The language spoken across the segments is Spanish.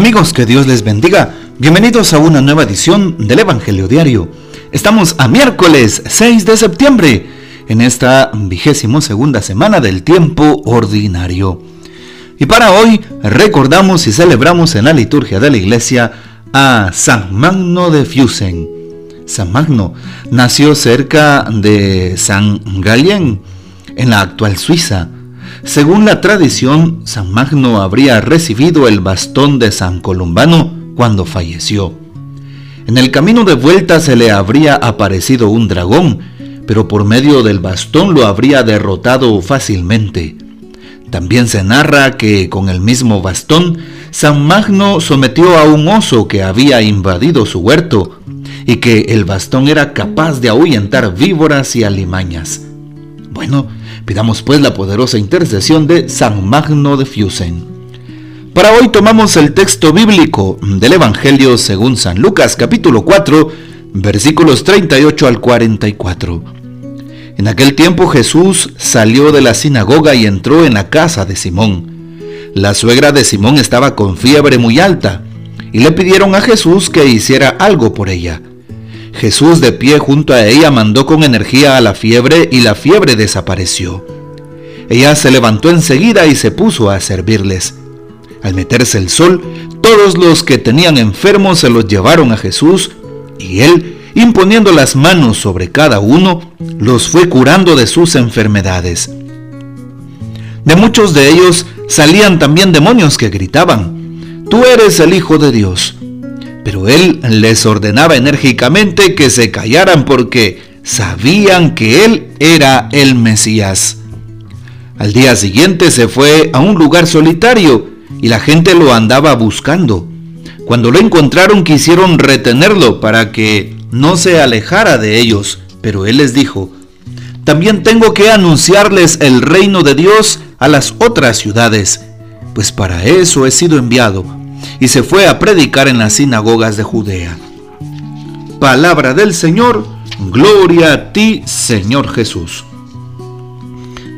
Amigos, que Dios les bendiga. Bienvenidos a una nueva edición del Evangelio Diario. Estamos a miércoles 6 de septiembre, en esta vigésimo segunda semana del tiempo ordinario. Y para hoy recordamos y celebramos en la liturgia de la iglesia a San Magno de Fiusen. San Magno nació cerca de San Galien, en la actual Suiza según la tradición, San Magno habría recibido el bastón de San Columbano cuando falleció. En el camino de vuelta se le habría aparecido un dragón, pero por medio del bastón lo habría derrotado fácilmente. También se narra que con el mismo bastón, San Magno sometió a un oso que había invadido su huerto y que el bastón era capaz de ahuyentar víboras y alimañas. Bueno, Pidamos pues la poderosa intercesión de San Magno de Fiusen. Para hoy tomamos el texto bíblico del Evangelio según San Lucas capítulo 4 versículos 38 al 44. En aquel tiempo Jesús salió de la sinagoga y entró en la casa de Simón. La suegra de Simón estaba con fiebre muy alta y le pidieron a Jesús que hiciera algo por ella. Jesús de pie junto a ella mandó con energía a la fiebre y la fiebre desapareció. Ella se levantó enseguida y se puso a servirles. Al meterse el sol, todos los que tenían enfermos se los llevaron a Jesús y él, imponiendo las manos sobre cada uno, los fue curando de sus enfermedades. De muchos de ellos salían también demonios que gritaban, Tú eres el Hijo de Dios. Pero él les ordenaba enérgicamente que se callaran porque sabían que él era el Mesías. Al día siguiente se fue a un lugar solitario y la gente lo andaba buscando. Cuando lo encontraron quisieron retenerlo para que no se alejara de ellos, pero él les dijo, también tengo que anunciarles el reino de Dios a las otras ciudades, pues para eso he sido enviado y se fue a predicar en las sinagogas de Judea. Palabra del Señor, gloria a ti, Señor Jesús.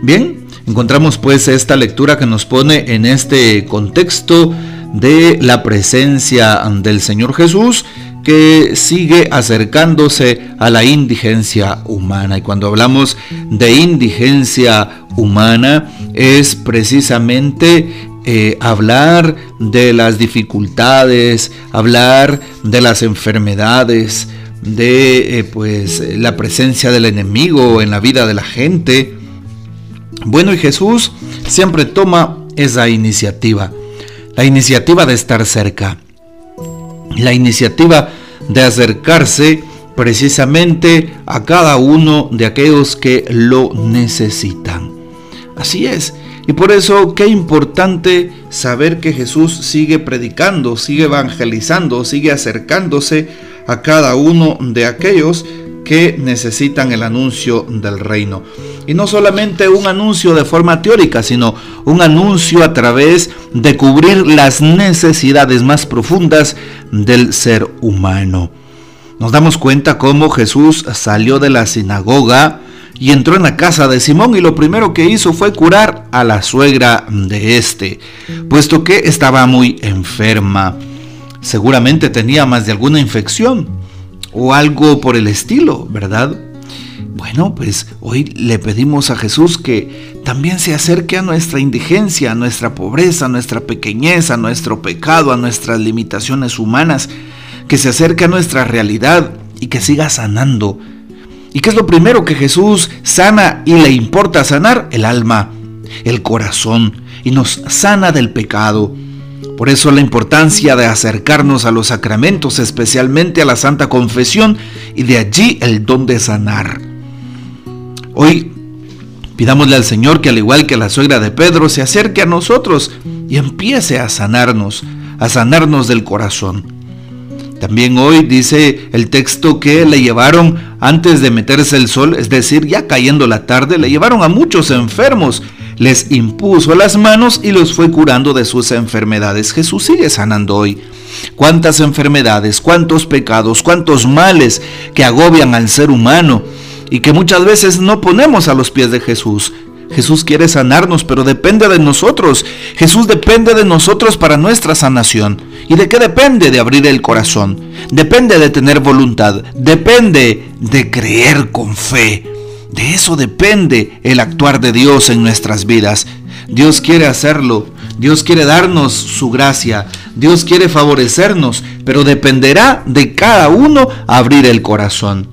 Bien, encontramos pues esta lectura que nos pone en este contexto de la presencia del Señor Jesús que sigue acercándose a la indigencia humana. Y cuando hablamos de indigencia humana es precisamente eh, hablar de las dificultades, hablar de las enfermedades, de eh, pues la presencia del enemigo en la vida de la gente. Bueno, y Jesús siempre toma esa iniciativa, la iniciativa de estar cerca, la iniciativa de acercarse precisamente a cada uno de aquellos que lo necesitan. Así es, y por eso qué importante saber que Jesús sigue predicando, sigue evangelizando, sigue acercándose a cada uno de aquellos que necesitan el anuncio del reino. Y no solamente un anuncio de forma teórica, sino un anuncio a través de cubrir las necesidades más profundas del ser humano. Nos damos cuenta cómo Jesús salió de la sinagoga, y entró en la casa de Simón y lo primero que hizo fue curar a la suegra de este, puesto que estaba muy enferma. Seguramente tenía más de alguna infección o algo por el estilo, ¿verdad? Bueno, pues hoy le pedimos a Jesús que también se acerque a nuestra indigencia, a nuestra pobreza, a nuestra pequeñez, a nuestro pecado, a nuestras limitaciones humanas, que se acerque a nuestra realidad y que siga sanando ¿Y qué es lo primero que Jesús sana y le importa sanar? El alma, el corazón, y nos sana del pecado. Por eso la importancia de acercarnos a los sacramentos, especialmente a la Santa Confesión, y de allí el don de sanar. Hoy pidámosle al Señor que al igual que la suegra de Pedro se acerque a nosotros y empiece a sanarnos, a sanarnos del corazón. También hoy dice el texto que le llevaron antes de meterse el sol, es decir, ya cayendo la tarde, le llevaron a muchos enfermos, les impuso las manos y los fue curando de sus enfermedades. Jesús sigue sanando hoy. Cuántas enfermedades, cuántos pecados, cuántos males que agobian al ser humano y que muchas veces no ponemos a los pies de Jesús. Jesús quiere sanarnos, pero depende de nosotros. Jesús depende de nosotros para nuestra sanación. ¿Y de qué depende? De abrir el corazón. Depende de tener voluntad. Depende de creer con fe. De eso depende el actuar de Dios en nuestras vidas. Dios quiere hacerlo. Dios quiere darnos su gracia. Dios quiere favorecernos. Pero dependerá de cada uno abrir el corazón.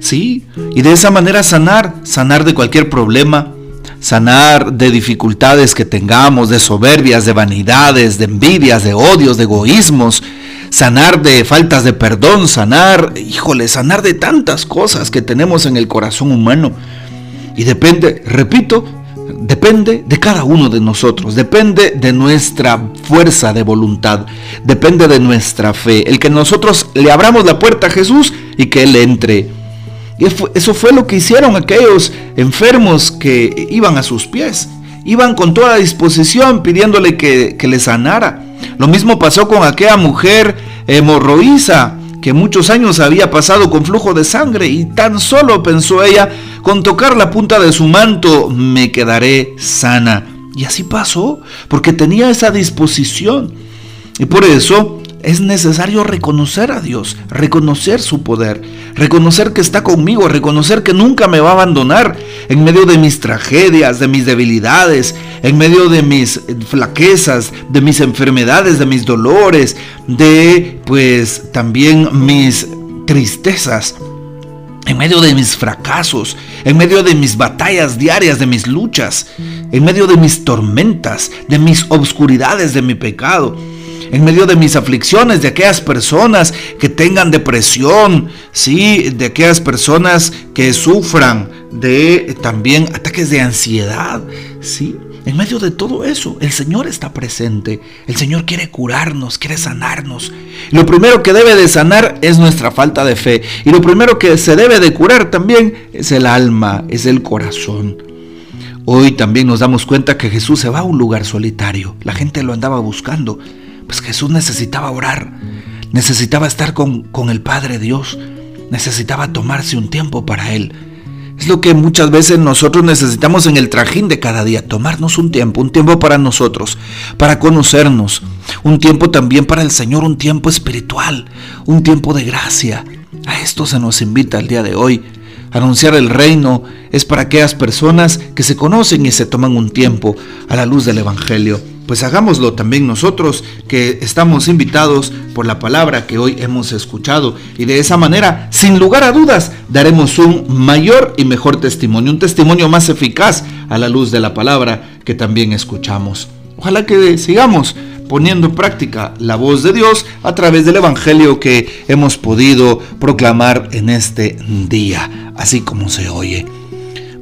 Sí, y de esa manera sanar, sanar de cualquier problema, sanar de dificultades que tengamos, de soberbias, de vanidades, de envidias, de odios, de egoísmos, sanar de faltas de perdón, sanar, híjole, sanar de tantas cosas que tenemos en el corazón humano. Y depende, repito, depende de cada uno de nosotros, depende de nuestra fuerza de voluntad, depende de nuestra fe, el que nosotros le abramos la puerta a Jesús y que Él entre eso fue lo que hicieron aquellos enfermos que iban a sus pies. Iban con toda disposición pidiéndole que, le sanara. Lo mismo pasó con aquella mujer hemorroísa que muchos años había pasado con flujo de sangre y tan solo pensó ella, con tocar la punta de su manto me quedaré sana. Y así pasó, porque tenía esa disposición. Y por eso es necesario reconocer a Dios, reconocer su poder, reconocer que está conmigo, reconocer que nunca me va a abandonar en medio de mis tragedias, de mis debilidades, en medio de mis flaquezas, de mis enfermedades, de mis dolores, de pues también mis tristezas. En medio de mis fracasos, en medio de mis batallas diarias, de mis luchas, en medio de mis tormentas, de mis obscuridades, de mi pecado en medio de mis aflicciones, de aquellas personas que tengan depresión, sí, de aquellas personas que sufran de también ataques de ansiedad, sí. En medio de todo eso, el Señor está presente. El Señor quiere curarnos, quiere sanarnos. Lo primero que debe de sanar es nuestra falta de fe. Y lo primero que se debe de curar también es el alma, es el corazón. Hoy también nos damos cuenta que Jesús se va a un lugar solitario. La gente lo andaba buscando. Pues Jesús necesitaba orar, necesitaba estar con, con el Padre Dios, necesitaba tomarse un tiempo para Él. Es lo que muchas veces nosotros necesitamos en el trajín de cada día, tomarnos un tiempo, un tiempo para nosotros, para conocernos, un tiempo también para el Señor, un tiempo espiritual, un tiempo de gracia. A esto se nos invita el día de hoy. Anunciar el reino es para aquellas personas que se conocen y se toman un tiempo a la luz del Evangelio pues hagámoslo también nosotros que estamos invitados por la palabra que hoy hemos escuchado y de esa manera, sin lugar a dudas, daremos un mayor y mejor testimonio, un testimonio más eficaz a la luz de la palabra que también escuchamos. Ojalá que sigamos poniendo en práctica la voz de Dios a través del Evangelio que hemos podido proclamar en este día, así como se oye.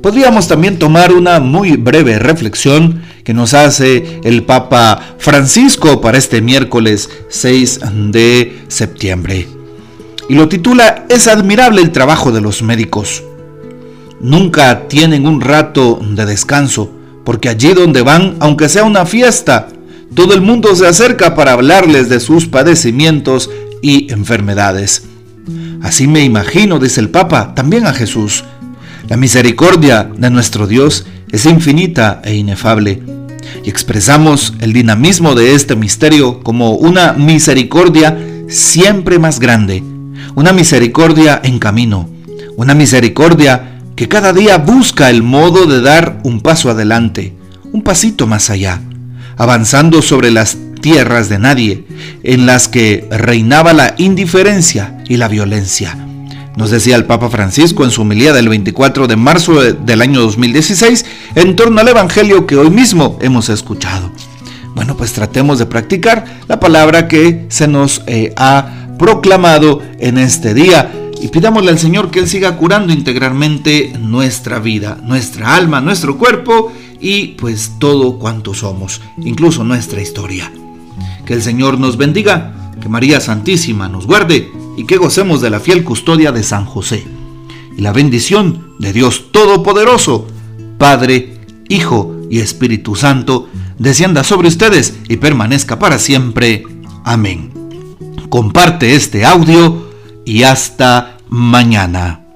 Podríamos también tomar una muy breve reflexión que nos hace el Papa Francisco para este miércoles 6 de septiembre. Y lo titula Es admirable el trabajo de los médicos. Nunca tienen un rato de descanso, porque allí donde van, aunque sea una fiesta, todo el mundo se acerca para hablarles de sus padecimientos y enfermedades. Así me imagino, dice el Papa, también a Jesús. La misericordia de nuestro Dios es infinita e inefable y expresamos el dinamismo de este misterio como una misericordia siempre más grande, una misericordia en camino, una misericordia que cada día busca el modo de dar un paso adelante, un pasito más allá, avanzando sobre las tierras de nadie, en las que reinaba la indiferencia y la violencia nos decía el Papa Francisco en su homilía del 24 de marzo del año 2016 en torno al Evangelio que hoy mismo hemos escuchado. Bueno, pues tratemos de practicar la palabra que se nos eh, ha proclamado en este día y pidámosle al Señor que Él siga curando integralmente nuestra vida, nuestra alma, nuestro cuerpo y pues todo cuanto somos, incluso nuestra historia. Que el Señor nos bendiga, que María Santísima nos guarde y que gocemos de la fiel custodia de San José. Y la bendición de Dios Todopoderoso, Padre, Hijo y Espíritu Santo, descienda sobre ustedes y permanezca para siempre. Amén. Comparte este audio y hasta mañana.